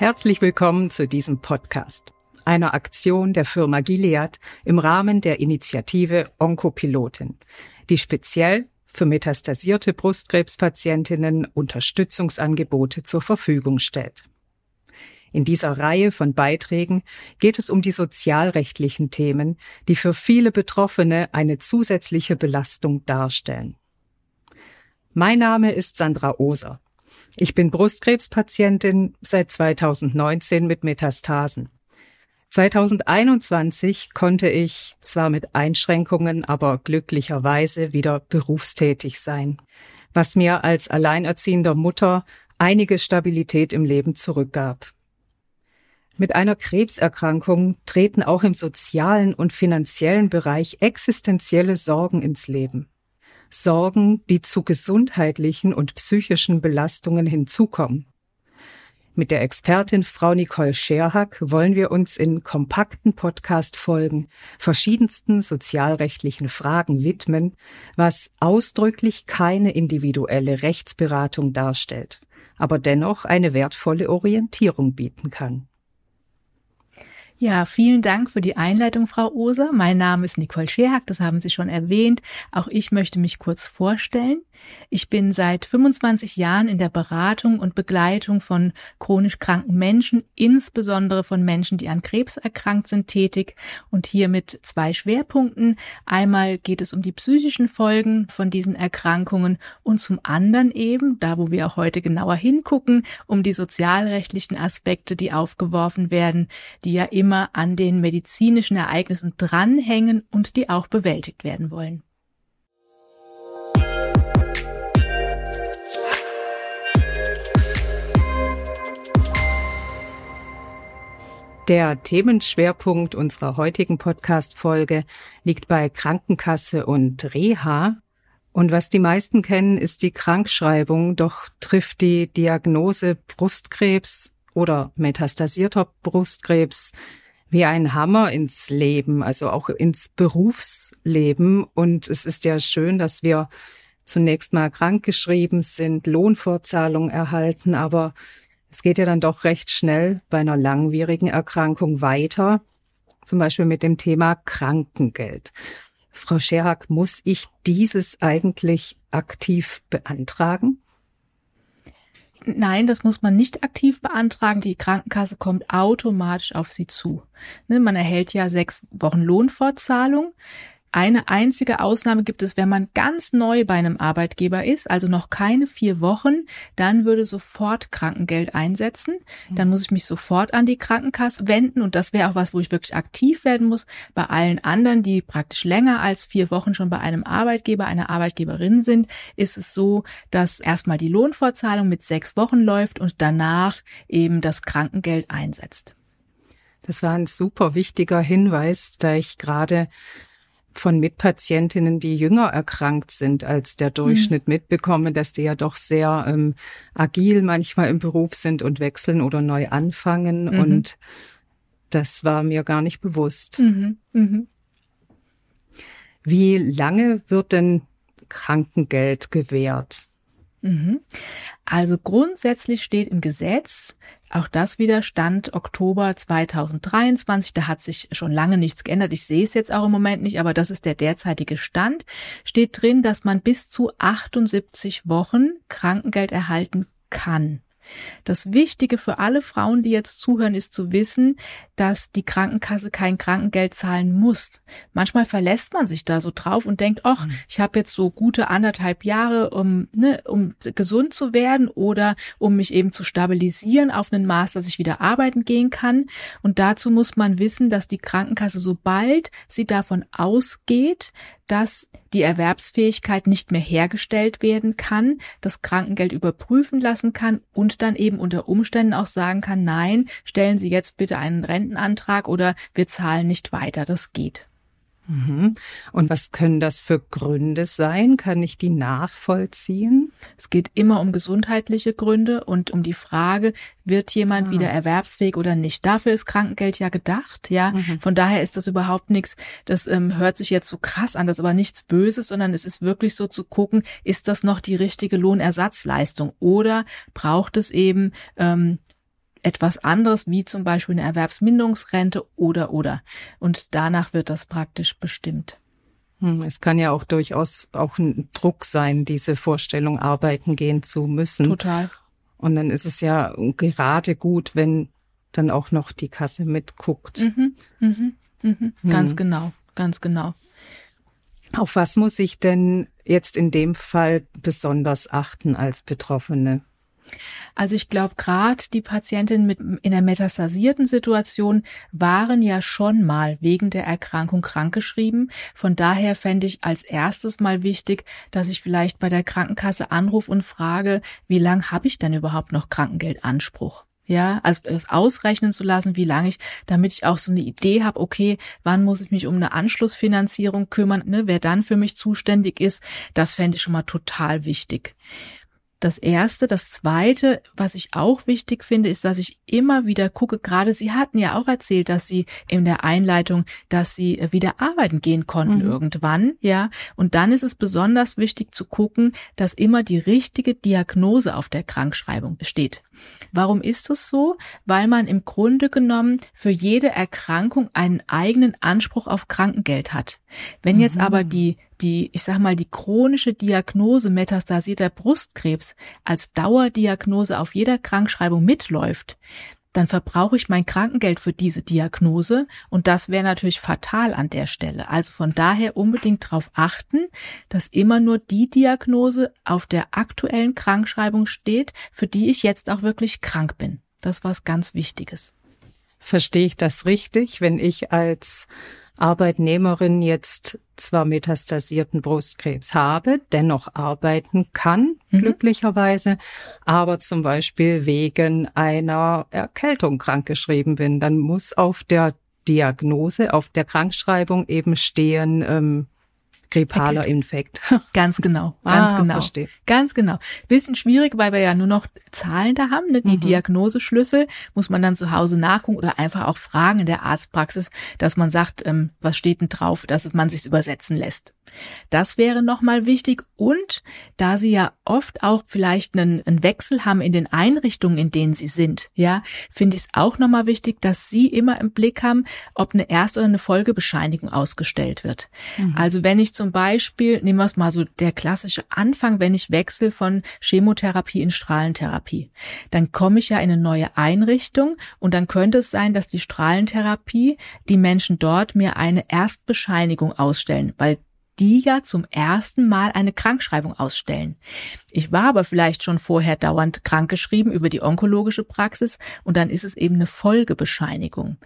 Herzlich willkommen zu diesem Podcast, einer Aktion der Firma Gilead im Rahmen der Initiative Onkopilotin, die speziell für metastasierte Brustkrebspatientinnen Unterstützungsangebote zur Verfügung stellt. In dieser Reihe von Beiträgen geht es um die sozialrechtlichen Themen, die für viele Betroffene eine zusätzliche Belastung darstellen. Mein Name ist Sandra Oser. Ich bin Brustkrebspatientin seit 2019 mit Metastasen. 2021 konnte ich zwar mit Einschränkungen, aber glücklicherweise wieder berufstätig sein, was mir als alleinerziehender Mutter einige Stabilität im Leben zurückgab. Mit einer Krebserkrankung treten auch im sozialen und finanziellen Bereich existenzielle Sorgen ins Leben. Sorgen, die zu gesundheitlichen und psychischen Belastungen hinzukommen. Mit der Expertin Frau Nicole Scherhack wollen wir uns in kompakten Podcast-Folgen verschiedensten sozialrechtlichen Fragen widmen, was ausdrücklich keine individuelle Rechtsberatung darstellt, aber dennoch eine wertvolle Orientierung bieten kann. Ja, vielen Dank für die Einleitung, Frau Oser. Mein Name ist Nicole Scherhack, das haben Sie schon erwähnt. Auch ich möchte mich kurz vorstellen. Ich bin seit 25 Jahren in der Beratung und Begleitung von chronisch kranken Menschen, insbesondere von Menschen, die an Krebs erkrankt sind, tätig und hier mit zwei Schwerpunkten. Einmal geht es um die psychischen Folgen von diesen Erkrankungen und zum anderen eben, da wo wir auch heute genauer hingucken, um die sozialrechtlichen Aspekte, die aufgeworfen werden, die ja immer an den medizinischen Ereignissen dranhängen und die auch bewältigt werden wollen. Der Themenschwerpunkt unserer heutigen Podcast-Folge liegt bei Krankenkasse und Reha. Und was die meisten kennen, ist die Krankschreibung, doch trifft die Diagnose Brustkrebs oder metastasierter Brustkrebs wie ein Hammer ins Leben, also auch ins Berufsleben. Und es ist ja schön, dass wir zunächst mal krankgeschrieben sind, Lohnfortzahlung erhalten, aber es geht ja dann doch recht schnell bei einer langwierigen Erkrankung weiter, zum Beispiel mit dem Thema Krankengeld. Frau Scherhack, muss ich dieses eigentlich aktiv beantragen? Nein, das muss man nicht aktiv beantragen. Die Krankenkasse kommt automatisch auf Sie zu. Ne, man erhält ja sechs Wochen Lohnfortzahlung. Eine einzige Ausnahme gibt es, wenn man ganz neu bei einem Arbeitgeber ist, also noch keine vier Wochen, dann würde sofort Krankengeld einsetzen. Dann muss ich mich sofort an die Krankenkasse wenden und das wäre auch was, wo ich wirklich aktiv werden muss. Bei allen anderen, die praktisch länger als vier Wochen schon bei einem Arbeitgeber, einer Arbeitgeberin sind, ist es so, dass erstmal die Lohnfortzahlung mit sechs Wochen läuft und danach eben das Krankengeld einsetzt. Das war ein super wichtiger Hinweis, da ich gerade von Mitpatientinnen, die jünger erkrankt sind als der Durchschnitt, mhm. mitbekomme, dass die ja doch sehr ähm, agil manchmal im Beruf sind und wechseln oder neu anfangen. Mhm. Und das war mir gar nicht bewusst. Mhm. mhm. Wie lange wird denn Krankengeld gewährt? Mhm. Also grundsätzlich steht im Gesetz, auch das wieder Stand Oktober 2023, da hat sich schon lange nichts geändert. Ich sehe es jetzt auch im Moment nicht, aber das ist der derzeitige Stand. Steht drin, dass man bis zu 78 Wochen Krankengeld erhalten kann. Das Wichtige für alle Frauen, die jetzt zuhören, ist zu wissen, dass die Krankenkasse kein Krankengeld zahlen muss. Manchmal verlässt man sich da so drauf und denkt, ach, mhm. ich habe jetzt so gute anderthalb Jahre, um, ne, um gesund zu werden oder um mich eben zu stabilisieren auf einen Maß, dass ich wieder arbeiten gehen kann. Und dazu muss man wissen, dass die Krankenkasse, sobald sie davon ausgeht, dass die Erwerbsfähigkeit nicht mehr hergestellt werden kann, das Krankengeld überprüfen lassen kann und dann eben unter Umständen auch sagen kann, nein, stellen Sie jetzt bitte einen Rentenantrag oder wir zahlen nicht weiter. Das geht. Mhm. Und was können das für Gründe sein? Kann ich die nachvollziehen? Es geht immer um gesundheitliche Gründe und um die Frage, wird jemand ah. wieder erwerbsfähig oder nicht? Dafür ist Krankengeld ja gedacht, ja. Mhm. Von daher ist das überhaupt nichts, das ähm, hört sich jetzt so krass an, das ist aber nichts Böses, sondern es ist wirklich so zu gucken, ist das noch die richtige Lohnersatzleistung oder braucht es eben ähm, etwas anderes, wie zum Beispiel eine Erwerbsminderungsrente oder oder. Und danach wird das praktisch bestimmt. Hm, es kann ja auch durchaus auch ein Druck sein, diese Vorstellung arbeiten gehen zu müssen. Total. Und dann ist es ja gerade gut, wenn dann auch noch die Kasse mitguckt. Mhm, mhm, mhm. Ganz hm. genau, ganz genau. Auf was muss ich denn jetzt in dem Fall besonders achten als Betroffene? Also ich glaube, gerade die Patientinnen mit in der metastasierten Situation waren ja schon mal wegen der Erkrankung krankgeschrieben. Von daher fände ich als erstes mal wichtig, dass ich vielleicht bei der Krankenkasse anrufe und frage, wie lang habe ich denn überhaupt noch Krankengeldanspruch? ja, also das ausrechnen zu lassen, wie lange ich, damit ich auch so eine Idee habe, okay, wann muss ich mich um eine Anschlussfinanzierung kümmern, ne, wer dann für mich zuständig ist, das fände ich schon mal total wichtig das erste. Das zweite, was ich auch wichtig finde, ist, dass ich immer wieder gucke, gerade Sie hatten ja auch erzählt, dass Sie in der Einleitung, dass Sie äh, wieder arbeiten gehen konnten mhm. irgendwann, ja. Und dann ist es besonders wichtig zu gucken, dass immer die richtige Diagnose auf der Krankschreibung steht. Warum ist das so? Weil man im Grunde genommen für jede Erkrankung einen eigenen Anspruch auf Krankengeld hat. Wenn jetzt mhm. aber die die, ich sag mal, die chronische Diagnose metastasierter Brustkrebs als Dauerdiagnose auf jeder Krankschreibung mitläuft, dann verbrauche ich mein Krankengeld für diese Diagnose und das wäre natürlich fatal an der Stelle. Also von daher unbedingt darauf achten, dass immer nur die Diagnose auf der aktuellen Krankschreibung steht, für die ich jetzt auch wirklich krank bin. Das war was ganz Wichtiges. Verstehe ich das richtig, wenn ich als Arbeitnehmerin jetzt zwar metastasierten Brustkrebs habe, dennoch arbeiten kann, mhm. glücklicherweise, aber zum Beispiel wegen einer Erkältung krankgeschrieben bin, dann muss auf der Diagnose, auf der Krankschreibung eben stehen, ähm, grippaler Infekt. Ganz genau, ganz ah, genau. Verstehe. Ganz genau. Bisschen schwierig, weil wir ja nur noch Zahlen da haben, ne? die mhm. Diagnoseschlüssel muss man dann zu Hause nachgucken oder einfach auch fragen in der Arztpraxis, dass man sagt, ähm, was steht denn drauf, dass man sich übersetzen lässt. Das wäre nochmal wichtig. Und da Sie ja oft auch vielleicht einen, einen, Wechsel haben in den Einrichtungen, in denen Sie sind, ja, finde ich es auch nochmal wichtig, dass Sie immer im Blick haben, ob eine Erst- oder eine Folgebescheinigung ausgestellt wird. Mhm. Also wenn ich zum Beispiel, nehmen wir es mal so der klassische Anfang, wenn ich wechsle von Chemotherapie in Strahlentherapie, dann komme ich ja in eine neue Einrichtung und dann könnte es sein, dass die Strahlentherapie, die Menschen dort mir eine Erstbescheinigung ausstellen, weil die ja zum ersten Mal eine Krankschreibung ausstellen. Ich war aber vielleicht schon vorher dauernd krankgeschrieben über die onkologische Praxis und dann ist es eben eine Folgebescheinigung.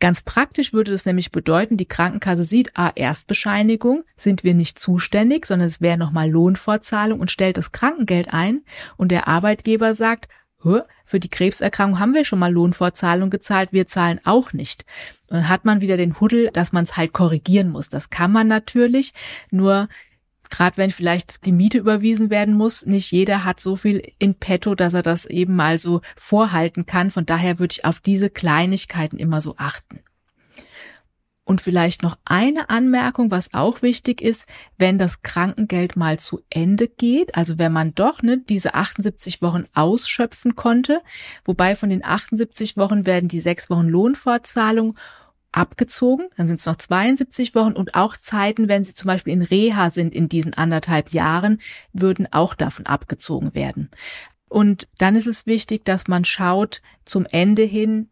Ganz praktisch würde das nämlich bedeuten, die Krankenkasse sieht, ah, Erstbescheinigung, sind wir nicht zuständig, sondern es wäre nochmal Lohnfortzahlung und stellt das Krankengeld ein und der Arbeitgeber sagt, für die Krebserkrankung haben wir schon mal Lohnfortzahlung gezahlt, wir zahlen auch nicht. Und dann hat man wieder den Huddel, dass man es halt korrigieren muss. Das kann man natürlich, nur gerade wenn vielleicht die Miete überwiesen werden muss, nicht jeder hat so viel in petto, dass er das eben mal so vorhalten kann. Von daher würde ich auf diese Kleinigkeiten immer so achten. Und vielleicht noch eine Anmerkung, was auch wichtig ist, wenn das Krankengeld mal zu Ende geht, also wenn man doch ne, diese 78 Wochen ausschöpfen konnte, wobei von den 78 Wochen werden die sechs Wochen Lohnfortzahlung abgezogen, dann sind es noch 72 Wochen und auch Zeiten, wenn sie zum Beispiel in Reha sind in diesen anderthalb Jahren, würden auch davon abgezogen werden. Und dann ist es wichtig, dass man schaut zum Ende hin,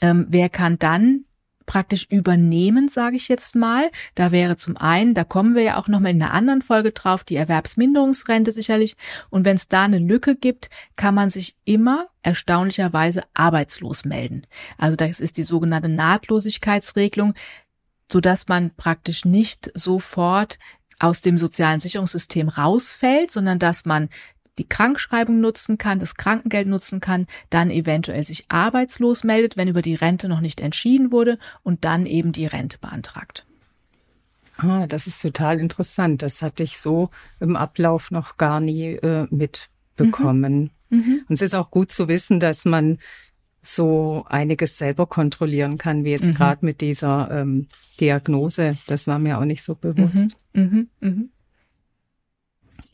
ähm, wer kann dann praktisch übernehmen, sage ich jetzt mal. Da wäre zum einen, da kommen wir ja auch nochmal in einer anderen Folge drauf, die Erwerbsminderungsrente sicherlich. Und wenn es da eine Lücke gibt, kann man sich immer erstaunlicherweise arbeitslos melden. Also das ist die sogenannte Nahtlosigkeitsregelung, so dass man praktisch nicht sofort aus dem sozialen Sicherungssystem rausfällt, sondern dass man die Krankschreibung nutzen kann, das Krankengeld nutzen kann, dann eventuell sich arbeitslos meldet, wenn über die Rente noch nicht entschieden wurde und dann eben die Rente beantragt. Ah, das ist total interessant. Das hatte ich so im Ablauf noch gar nie äh, mitbekommen. Mhm. Mhm. Und es ist auch gut zu wissen, dass man so einiges selber kontrollieren kann, wie jetzt mhm. gerade mit dieser ähm, Diagnose. Das war mir auch nicht so bewusst. Mhm. Mhm. mhm.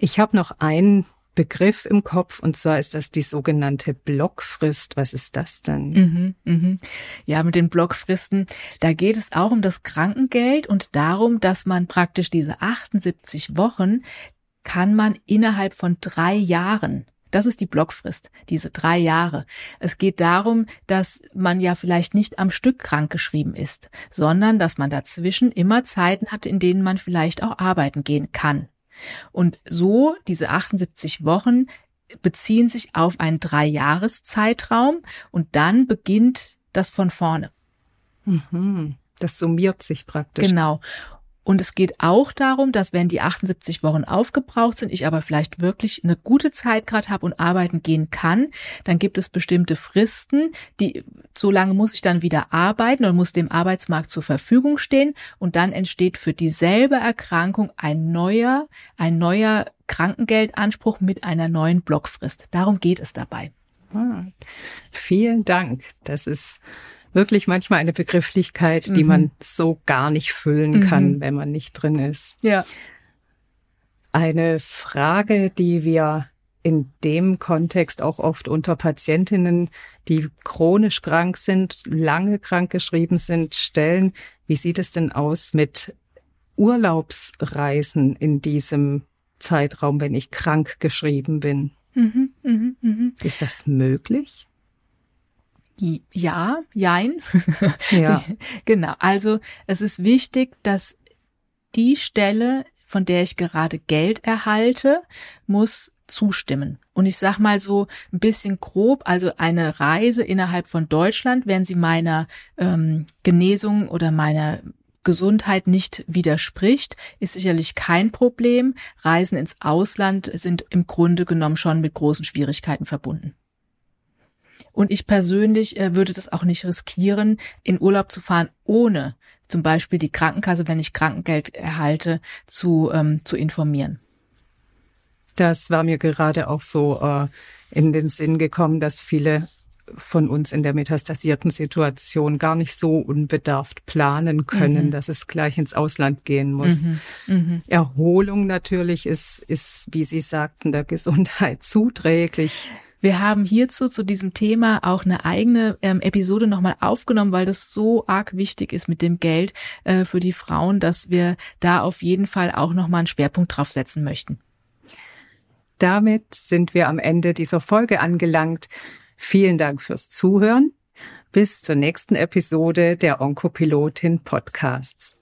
Ich habe noch ein Begriff im Kopf und zwar ist das die sogenannte Blockfrist. Was ist das denn? Mhm, mhm. Ja, mit den Blockfristen, da geht es auch um das Krankengeld und darum, dass man praktisch diese 78 Wochen kann man innerhalb von drei Jahren das ist die Blockfrist, diese drei Jahre. Es geht darum, dass man ja vielleicht nicht am Stück krank geschrieben ist, sondern dass man dazwischen immer Zeiten hat, in denen man vielleicht auch arbeiten gehen kann. Und so, diese 78 Wochen beziehen sich auf einen Dreijahreszeitraum und dann beginnt das von vorne. Mhm. Das summiert sich praktisch. Genau. Und es geht auch darum, dass wenn die 78 Wochen aufgebraucht sind, ich aber vielleicht wirklich eine gute Zeit gerade habe und arbeiten gehen kann, dann gibt es bestimmte Fristen, die so lange muss ich dann wieder arbeiten und muss dem Arbeitsmarkt zur Verfügung stehen und dann entsteht für dieselbe Erkrankung ein neuer, ein neuer Krankengeldanspruch mit einer neuen Blockfrist. Darum geht es dabei. Ah, vielen Dank. Das ist wirklich manchmal eine Begrifflichkeit, die mhm. man so gar nicht füllen kann, mhm. wenn man nicht drin ist. Ja. Eine Frage, die wir in dem Kontext auch oft unter Patientinnen, die chronisch krank sind, lange krank geschrieben sind, stellen. Wie sieht es denn aus mit Urlaubsreisen in diesem Zeitraum, wenn ich krank geschrieben bin? Mhm, mh, mh. Ist das möglich? Ja, jein. Ja. genau. Also es ist wichtig, dass die Stelle, von der ich gerade Geld erhalte, muss zustimmen. Und ich sag mal so ein bisschen grob, also eine Reise innerhalb von Deutschland, wenn sie meiner ähm, Genesung oder meiner Gesundheit nicht widerspricht, ist sicherlich kein Problem. Reisen ins Ausland sind im Grunde genommen schon mit großen Schwierigkeiten verbunden. Und ich persönlich äh, würde das auch nicht riskieren, in Urlaub zu fahren, ohne zum Beispiel die Krankenkasse, wenn ich Krankengeld erhalte, zu, ähm, zu informieren. Das war mir gerade auch so äh, in den Sinn gekommen, dass viele von uns in der metastasierten Situation gar nicht so unbedarft planen können, mhm. dass es gleich ins Ausland gehen muss. Mhm. Mhm. Erholung natürlich ist, ist, wie Sie sagten, der Gesundheit zuträglich. Wir haben hierzu zu diesem Thema auch eine eigene ähm, Episode nochmal aufgenommen, weil das so arg wichtig ist mit dem Geld äh, für die Frauen, dass wir da auf jeden Fall auch nochmal einen Schwerpunkt drauf setzen möchten. Damit sind wir am Ende dieser Folge angelangt. Vielen Dank fürs Zuhören. Bis zur nächsten Episode der Onkopilotin Podcasts.